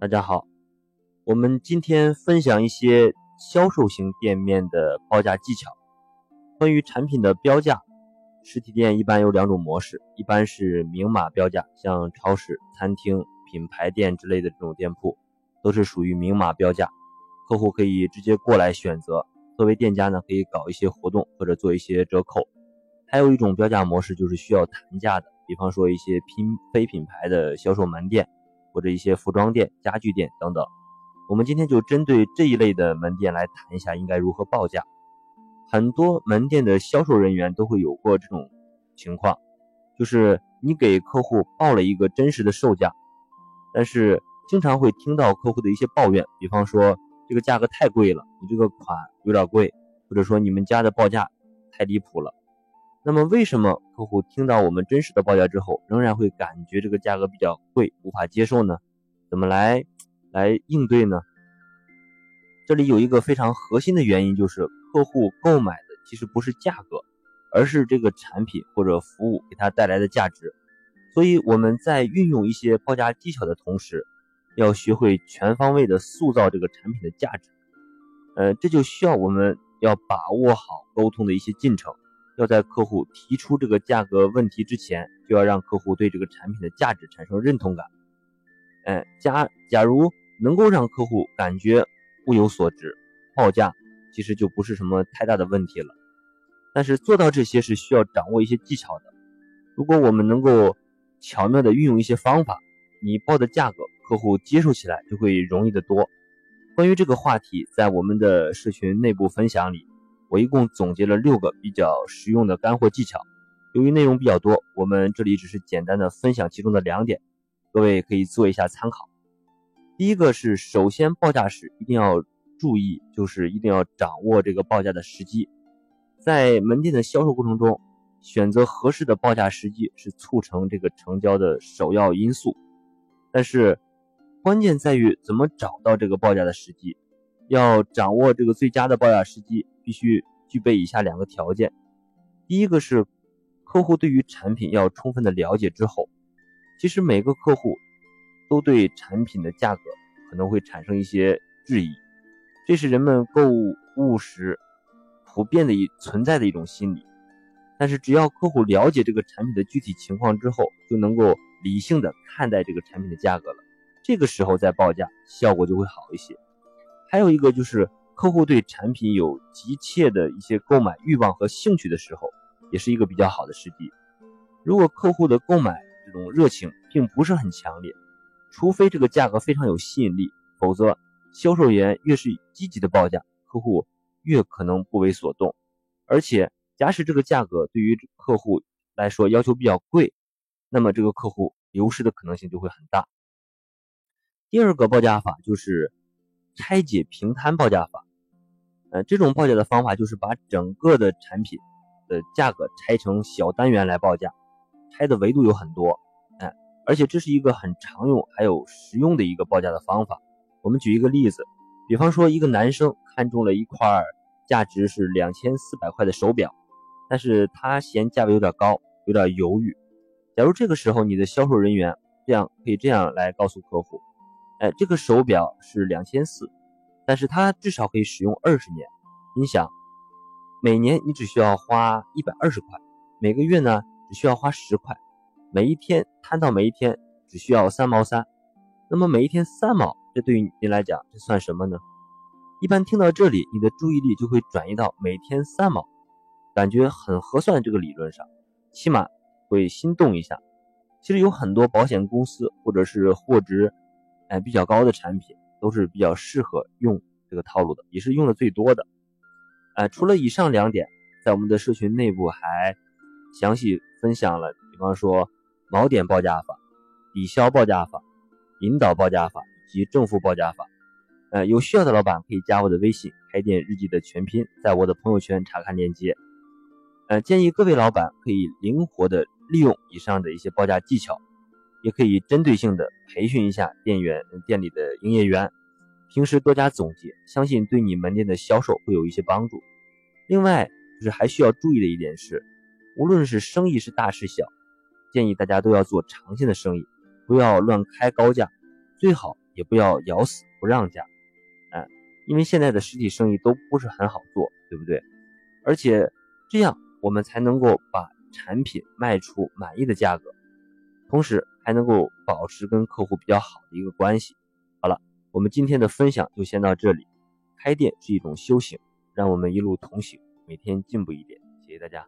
大家好，我们今天分享一些销售型店面的报价技巧。关于产品的标价，实体店一般有两种模式，一般是明码标价，像超市、餐厅、品牌店之类的这种店铺，都是属于明码标价，客户可以直接过来选择。作为店家呢，可以搞一些活动或者做一些折扣。还有一种标价模式就是需要谈价的，比方说一些拼非品牌的销售门店。或者一些服装店、家具店等等，我们今天就针对这一类的门店来谈一下应该如何报价。很多门店的销售人员都会有过这种情况，就是你给客户报了一个真实的售价，但是经常会听到客户的一些抱怨，比方说这个价格太贵了，你这个款有点贵，或者说你们家的报价太离谱了。那么为什么客户听到我们真实的报价之后，仍然会感觉这个价格比较贵，无法接受呢？怎么来来应对呢？这里有一个非常核心的原因，就是客户购买的其实不是价格，而是这个产品或者服务给他带来的价值。所以我们在运用一些报价技巧的同时，要学会全方位的塑造这个产品的价值。呃，这就需要我们要把握好沟通的一些进程。要在客户提出这个价格问题之前，就要让客户对这个产品的价值产生认同感。哎，假假如能够让客户感觉物有所值，报价其实就不是什么太大的问题了。但是做到这些是需要掌握一些技巧的。如果我们能够巧妙的运用一些方法，你报的价格客户接受起来就会容易得多。关于这个话题，在我们的社群内部分享里。我一共总结了六个比较实用的干货技巧，由于内容比较多，我们这里只是简单的分享其中的两点，各位可以做一下参考。第一个是，首先报价时一定要注意，就是一定要掌握这个报价的时机。在门店的销售过程中，选择合适的报价时机是促成这个成交的首要因素。但是，关键在于怎么找到这个报价的时机。要掌握这个最佳的报价时机，必须具备以下两个条件。第一个是客户对于产品要充分的了解之后，其实每个客户都对产品的价格可能会产生一些质疑，这是人们购物时普遍的一存在的一种心理。但是只要客户了解这个产品的具体情况之后，就能够理性的看待这个产品的价格了，这个时候再报价效果就会好一些。还有一个就是，客户对产品有急切的一些购买欲望和兴趣的时候，也是一个比较好的时机。如果客户的购买这种热情并不是很强烈，除非这个价格非常有吸引力，否则销售员越是积极的报价，客户越可能不为所动。而且，假使这个价格对于客户来说要求比较贵，那么这个客户流失的可能性就会很大。第二个报价法就是。拆解平摊报价法，呃，这种报价的方法就是把整个的产品的价格拆成小单元来报价，拆的维度有很多，哎，而且这是一个很常用还有实用的一个报价的方法。我们举一个例子，比方说一个男生看中了一块价值是两千四百块的手表，但是他嫌价位有点高，有点犹豫。假如这个时候你的销售人员这样可以这样来告诉客户。哎，这个手表是两千四，但是它至少可以使用二十年。你想，每年你只需要花一百二十块，每个月呢只需要花十块，每一天摊到每一天只需要三毛三。那么每一天三毛，这对于你来讲，这算什么呢？一般听到这里，你的注意力就会转移到每天三毛，感觉很合算这个理论上，起码会心动一下。其实有很多保险公司或者是货值。哎，比较高的产品都是比较适合用这个套路的，也是用的最多的。哎，除了以上两点，在我们的社群内部还详细分享了，比方说锚点报价法、抵消报价法、引导报价法以及正负报价法。呃，有需要的老板可以加我的微信“开店日记”的全拼，在我的朋友圈查看链接。呃，建议各位老板可以灵活的利用以上的一些报价技巧。也可以针对性的培训一下店员、店里的营业员，平时多加总结，相信对你门店的销售会有一些帮助。另外，就是还需要注意的一点是，无论是生意是大是小，建议大家都要做长线的生意，不要乱开高价，最好也不要咬死不让价，哎，因为现在的实体生意都不是很好做，对不对？而且这样我们才能够把产品卖出满意的价格，同时还能够保持跟客户比较好的一个关系。好了，我们今天的分享就先到这里。开店是一种修行，让我们一路同行，每天进步一点。谢谢大家。